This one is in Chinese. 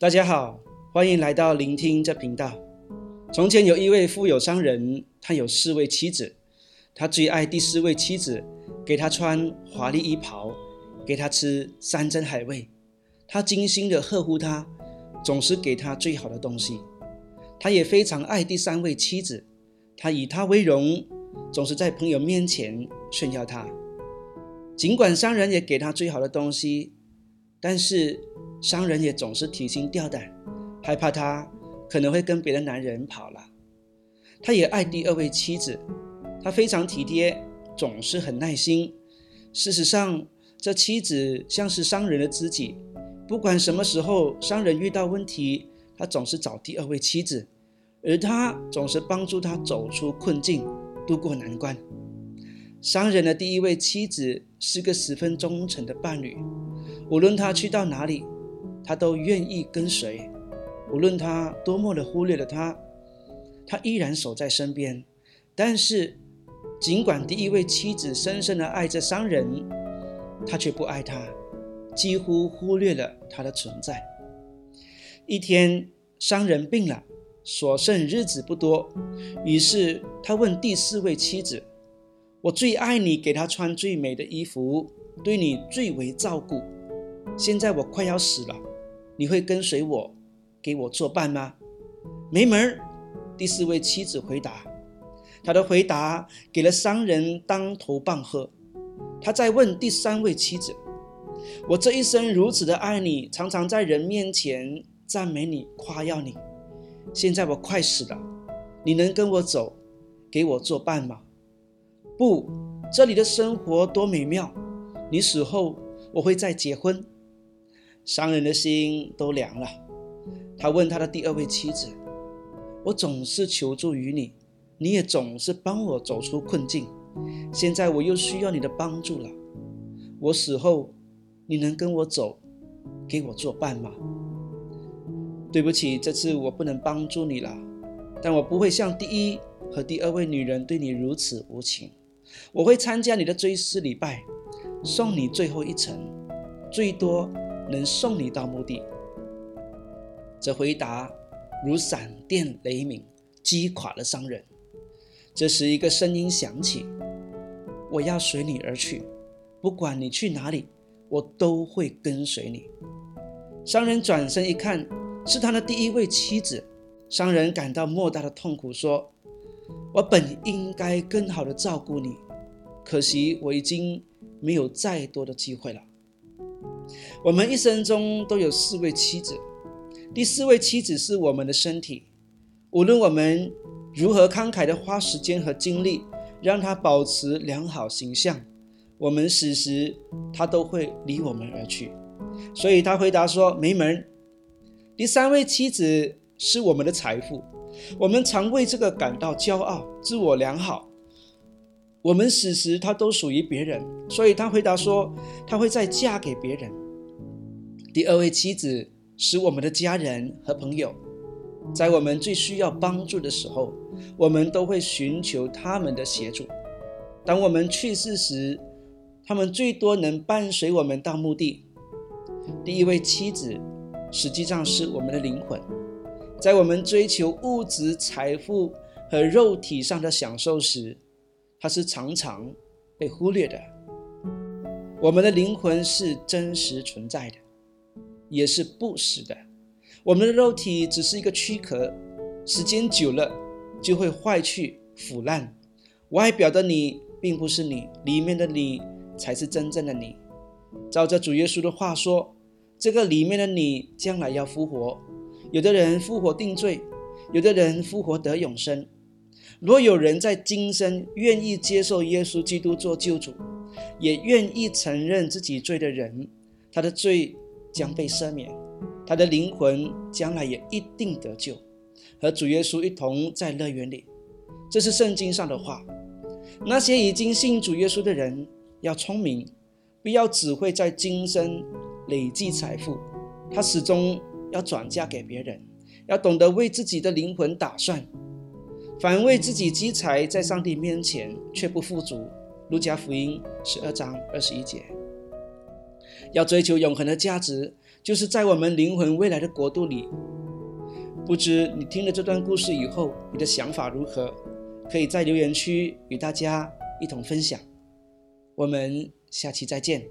大家好，欢迎来到聆听这频道。从前有一位富有商人，他有四位妻子，他最爱第四位妻子，给他穿华丽衣袍，给他吃山珍海味，他精心的呵护他，总是给他最好的东西。他也非常爱第三位妻子，他以她为荣，总是在朋友面前炫耀她。尽管商人也给他最好的东西，但是商人也总是提心吊胆，害怕他可能会跟别的男人跑了。他也爱第二位妻子，他非常体贴，总是很耐心。事实上，这妻子像是商人的知己，不管什么时候商人遇到问题，他总是找第二位妻子，而他总是帮助他走出困境，渡过难关。商人的第一位妻子是个十分忠诚的伴侣，无论他去到哪里，他都愿意跟随；无论他多么的忽略了他，他依然守在身边。但是，尽管第一位妻子深深的爱着商人，他却不爱他，几乎忽略了他的存在。一天，商人病了，所剩日子不多，于是他问第四位妻子。我最爱你，给他穿最美的衣服，对你最为照顾。现在我快要死了，你会跟随我，给我作伴吗？没门儿！第四位妻子回答。他的回答给了商人当头棒喝。他再问第三位妻子：“我这一生如此的爱你，常常在人面前赞美你、夸耀你。现在我快死了，你能跟我走，给我作伴吗？”不，这里的生活多美妙！你死后，我会再结婚。商人的心都凉了。他问他的第二位妻子：“我总是求助于你，你也总是帮我走出困境。现在我又需要你的帮助了。我死后，你能跟我走，给我作伴吗？”对不起，这次我不能帮助你了。但我不会像第一和第二位女人对你如此无情。我会参加你的追思礼拜，送你最后一程，最多能送你到墓地。这回答如闪电雷鸣，击垮了商人。这时，一个声音响起：“我要随你而去，不管你去哪里，我都会跟随你。”商人转身一看，是他的第一位妻子。商人感到莫大的痛苦，说。我本应该更好的照顾你，可惜我已经没有再多的机会了。我们一生中都有四位妻子，第四位妻子是我们的身体，无论我们如何慷慨的花时间和精力让她保持良好形象，我们死时她都会离我们而去。所以他回答说：“没门。”第三位妻子是我们的财富。我们常为这个感到骄傲、自我良好。我们死时，他都属于别人，所以他回答说，他会再嫁给别人。第二位妻子是我们的家人和朋友，在我们最需要帮助的时候，我们都会寻求他们的协助。当我们去世时，他们最多能伴随我们到墓地。第一位妻子实际上是我们的灵魂。在我们追求物质财富和肉体上的享受时，它是常常被忽略的。我们的灵魂是真实存在的，也是不死的。我们的肉体只是一个躯壳，时间久了就会坏去腐烂。外表的你并不是你，里面的你才是真正的你。照着主耶稣的话说，这个里面的你将来要复活。有的人复活定罪，有的人复活得永生。若有人在今生愿意接受耶稣基督做救主，也愿意承认自己罪的人，他的罪将被赦免，他的灵魂将来也一定得救，和主耶稣一同在乐园里。这是圣经上的话。那些已经信主耶稣的人要聪明，不要只会在今生累积财富，他始终。要转嫁给别人，要懂得为自己的灵魂打算。反为自己积财，在上帝面前却不富足。路加福音十二章二十一节。要追求永恒的价值，就是在我们灵魂未来的国度里。不知你听了这段故事以后，你的想法如何？可以在留言区与大家一同分享。我们下期再见。